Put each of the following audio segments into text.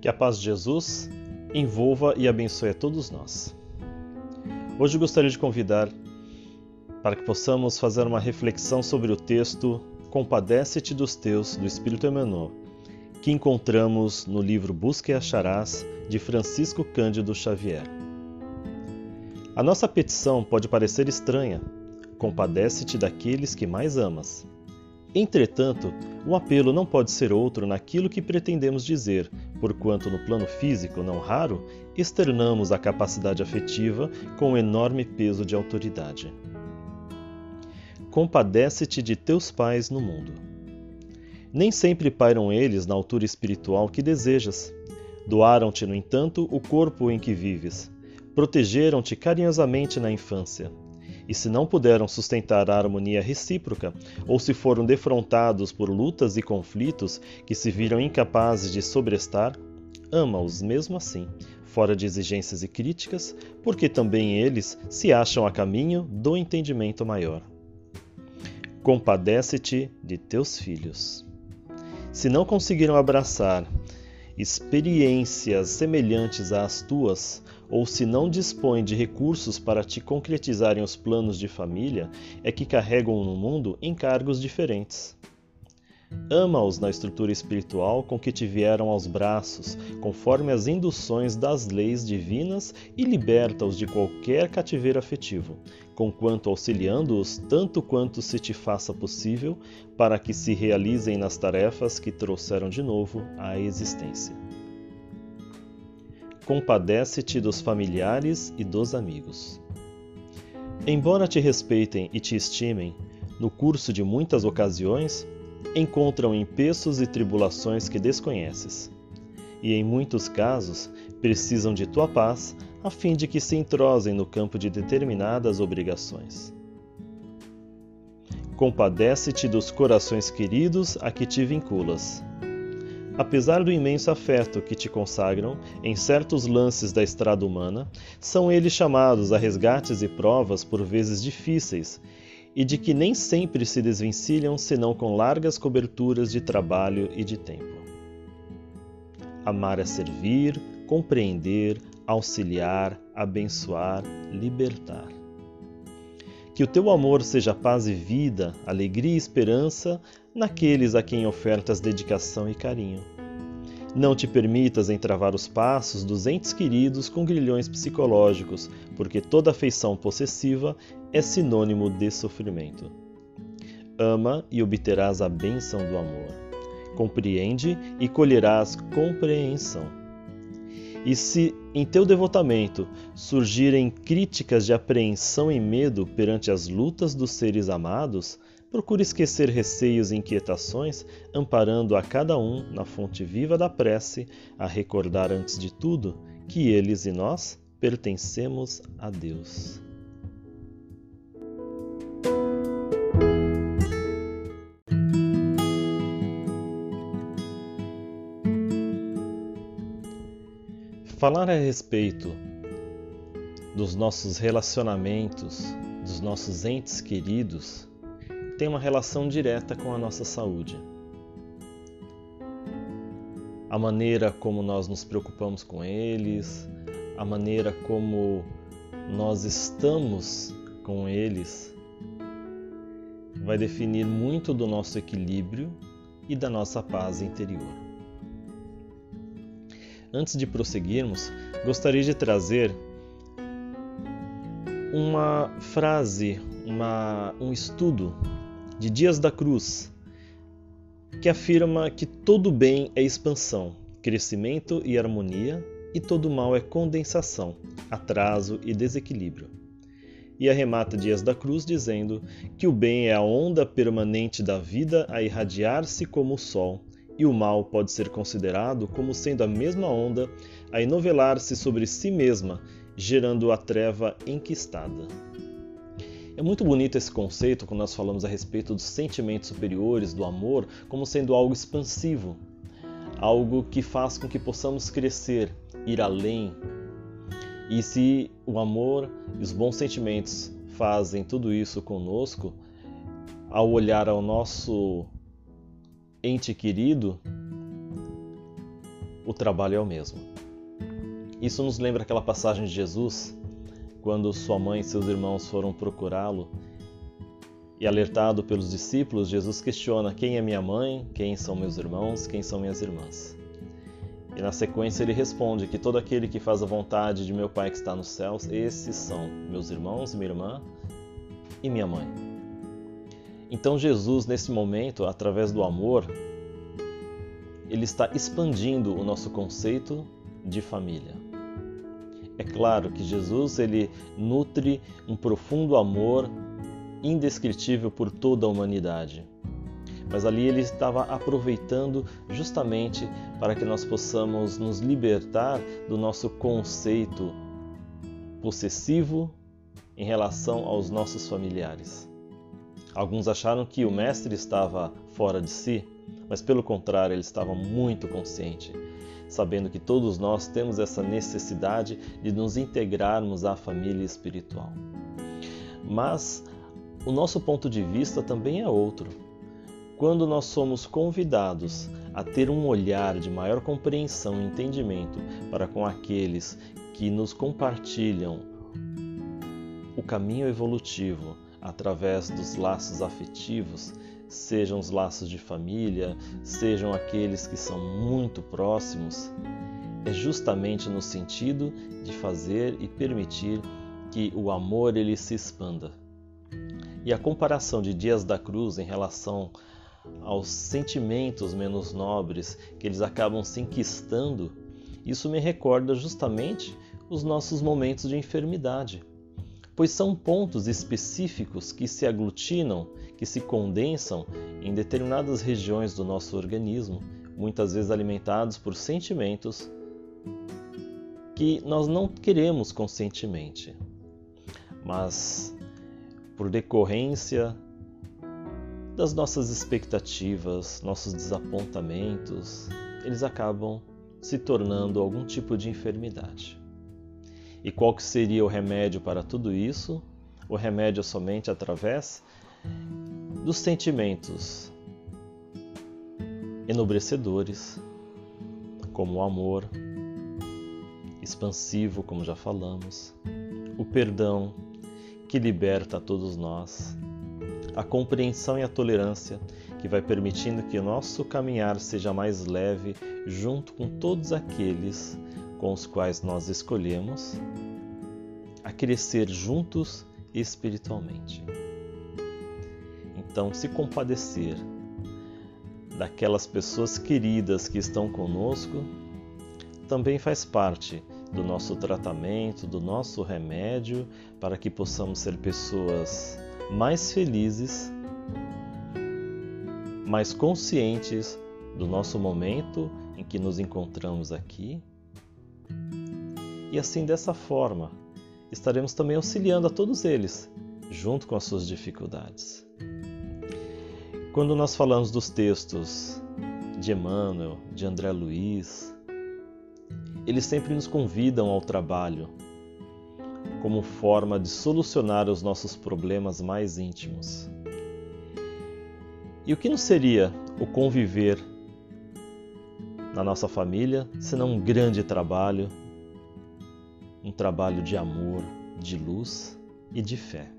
Que a paz de Jesus envolva e abençoe a todos nós. Hoje gostaria de convidar para que possamos fazer uma reflexão sobre o texto Compadece-te dos teus, do Espírito Emmanuel, que encontramos no livro Busca e Acharás, de Francisco Cândido Xavier. A nossa petição pode parecer estranha. Compadece-te daqueles que mais amas. Entretanto, o apelo não pode ser outro naquilo que pretendemos dizer, porquanto no plano físico, não raro, externamos a capacidade afetiva com um enorme peso de autoridade. Compadece-te de teus pais no mundo. Nem sempre pairam eles na altura espiritual que desejas. Doaram-te, no entanto, o corpo em que vives. Protegeram-te carinhosamente na infância e se não puderam sustentar a harmonia recíproca, ou se foram defrontados por lutas e conflitos que se viram incapazes de sobrestar, ama-os mesmo assim, fora de exigências e críticas, porque também eles se acham a caminho do entendimento maior. Compadece-te de teus filhos. Se não conseguiram abraçar experiências semelhantes às tuas, ou se não dispõem de recursos para te concretizarem os planos de família, é que carregam no mundo encargos diferentes. Ama-os na estrutura espiritual com que te vieram aos braços, conforme as induções das leis divinas, e liberta-os de qualquer cativeiro afetivo, conquanto auxiliando-os tanto quanto se te faça possível, para que se realizem nas tarefas que trouxeram de novo à existência compadece-te dos familiares e dos amigos. Embora te respeitem e te estimem, no curso de muitas ocasiões, encontram empeços e tribulações que desconheces, e em muitos casos precisam de tua paz a fim de que se entrosem no campo de determinadas obrigações. Compadece-te dos corações queridos a que te vinculas Apesar do imenso afeto que te consagram em certos lances da estrada humana, são eles chamados a resgates e provas por vezes difíceis e de que nem sempre se desvencilham senão com largas coberturas de trabalho e de tempo. Amar é servir, compreender, auxiliar, abençoar, libertar. Que o teu amor seja paz e vida, alegria e esperança naqueles a quem ofertas dedicação e carinho. Não te permitas entravar os passos dos entes queridos com grilhões psicológicos, porque toda afeição possessiva é sinônimo de sofrimento. Ama e obterás a bênção do amor. Compreende e colherás compreensão. E se em teu devotamento surgirem críticas de apreensão e medo perante as lutas dos seres amados, Procure esquecer receios e inquietações, amparando a cada um na fonte viva da prece, a recordar antes de tudo que eles e nós pertencemos a Deus. Falar a respeito dos nossos relacionamentos, dos nossos entes queridos, tem uma relação direta com a nossa saúde. A maneira como nós nos preocupamos com eles, a maneira como nós estamos com eles, vai definir muito do nosso equilíbrio e da nossa paz interior. Antes de prosseguirmos, gostaria de trazer uma frase, uma, um estudo de Dias da Cruz, que afirma que todo bem é expansão, crescimento e harmonia, e todo mal é condensação, atraso e desequilíbrio. E arremata Dias da Cruz dizendo que o bem é a onda permanente da vida a irradiar-se como o sol, e o mal pode ser considerado como sendo a mesma onda a enovelar-se sobre si mesma, gerando a treva enquistada. É muito bonito esse conceito quando nós falamos a respeito dos sentimentos superiores, do amor, como sendo algo expansivo, algo que faz com que possamos crescer, ir além. E se o amor e os bons sentimentos fazem tudo isso conosco, ao olhar ao nosso ente querido, o trabalho é o mesmo. Isso nos lembra aquela passagem de Jesus, quando sua mãe e seus irmãos foram procurá-lo e alertado pelos discípulos, Jesus questiona: quem é minha mãe, quem são meus irmãos, quem são minhas irmãs. E na sequência ele responde que todo aquele que faz a vontade de meu Pai que está nos céus, esses são meus irmãos, minha irmã e minha mãe. Então Jesus, nesse momento, através do amor, ele está expandindo o nosso conceito de família. É claro que Jesus ele nutre um profundo amor indescritível por toda a humanidade. Mas ali ele estava aproveitando justamente para que nós possamos nos libertar do nosso conceito possessivo em relação aos nossos familiares. Alguns acharam que o mestre estava fora de si, mas pelo contrário, ele estava muito consciente, sabendo que todos nós temos essa necessidade de nos integrarmos à família espiritual. Mas o nosso ponto de vista também é outro. Quando nós somos convidados a ter um olhar de maior compreensão e entendimento para com aqueles que nos compartilham o caminho evolutivo através dos laços afetivos, sejam os laços de família, sejam aqueles que são muito próximos, é justamente no sentido de fazer e permitir que o amor ele se expanda. E a comparação de Dias da Cruz em relação aos sentimentos menos nobres que eles acabam se enquistando, isso me recorda justamente os nossos momentos de enfermidade, pois são pontos específicos que se aglutinam, que se condensam em determinadas regiões do nosso organismo, muitas vezes alimentados por sentimentos que nós não queremos conscientemente. Mas por decorrência das nossas expectativas, nossos desapontamentos, eles acabam se tornando algum tipo de enfermidade. E qual que seria o remédio para tudo isso? O remédio somente através dos sentimentos enobrecedores, como o amor, expansivo, como já falamos, o perdão, que liberta a todos nós, a compreensão e a tolerância que vai permitindo que o nosso caminhar seja mais leve junto com todos aqueles com os quais nós escolhemos a crescer juntos espiritualmente. Então, se compadecer daquelas pessoas queridas que estão conosco também faz parte do nosso tratamento, do nosso remédio, para que possamos ser pessoas mais felizes, mais conscientes do nosso momento em que nos encontramos aqui. E assim, dessa forma, estaremos também auxiliando a todos eles, junto com as suas dificuldades. Quando nós falamos dos textos de Emmanuel, de André Luiz, eles sempre nos convidam ao trabalho como forma de solucionar os nossos problemas mais íntimos. E o que não seria o conviver na nossa família senão um grande trabalho, um trabalho de amor, de luz e de fé?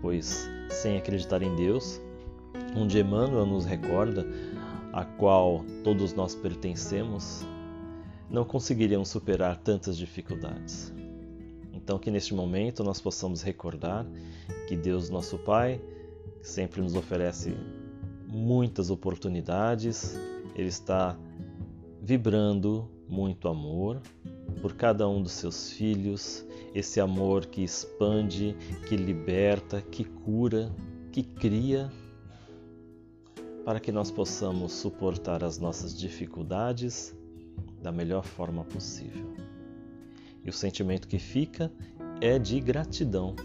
Pois, sem acreditar em Deus, onde Emmanuel nos recorda, a qual todos nós pertencemos, não conseguiríamos superar tantas dificuldades. Então, que neste momento nós possamos recordar que Deus, nosso Pai, sempre nos oferece muitas oportunidades, Ele está vibrando muito amor por cada um dos seus filhos, esse amor que expande, que liberta, que cura, que cria, para que nós possamos suportar as nossas dificuldades da melhor forma possível. E o sentimento que fica é de gratidão,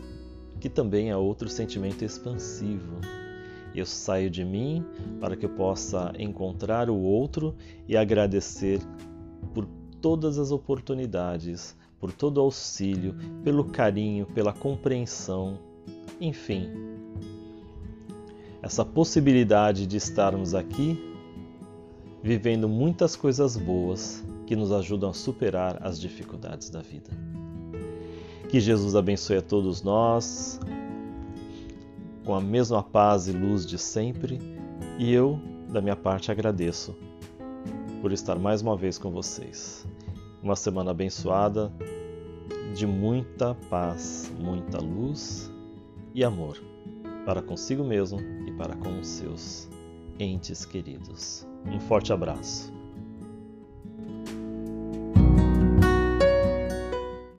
que também é outro sentimento expansivo. Eu saio de mim para que eu possa encontrar o outro e agradecer por todas as oportunidades, por todo o auxílio, pelo carinho, pela compreensão, enfim. Essa possibilidade de estarmos aqui vivendo muitas coisas boas que nos ajudam a superar as dificuldades da vida. Que Jesus abençoe a todos nós com a mesma paz e luz de sempre, e eu, da minha parte, agradeço por estar mais uma vez com vocês. Uma semana abençoada, de muita paz, muita luz e amor para consigo mesmo e para com os seus entes queridos. Um forte abraço.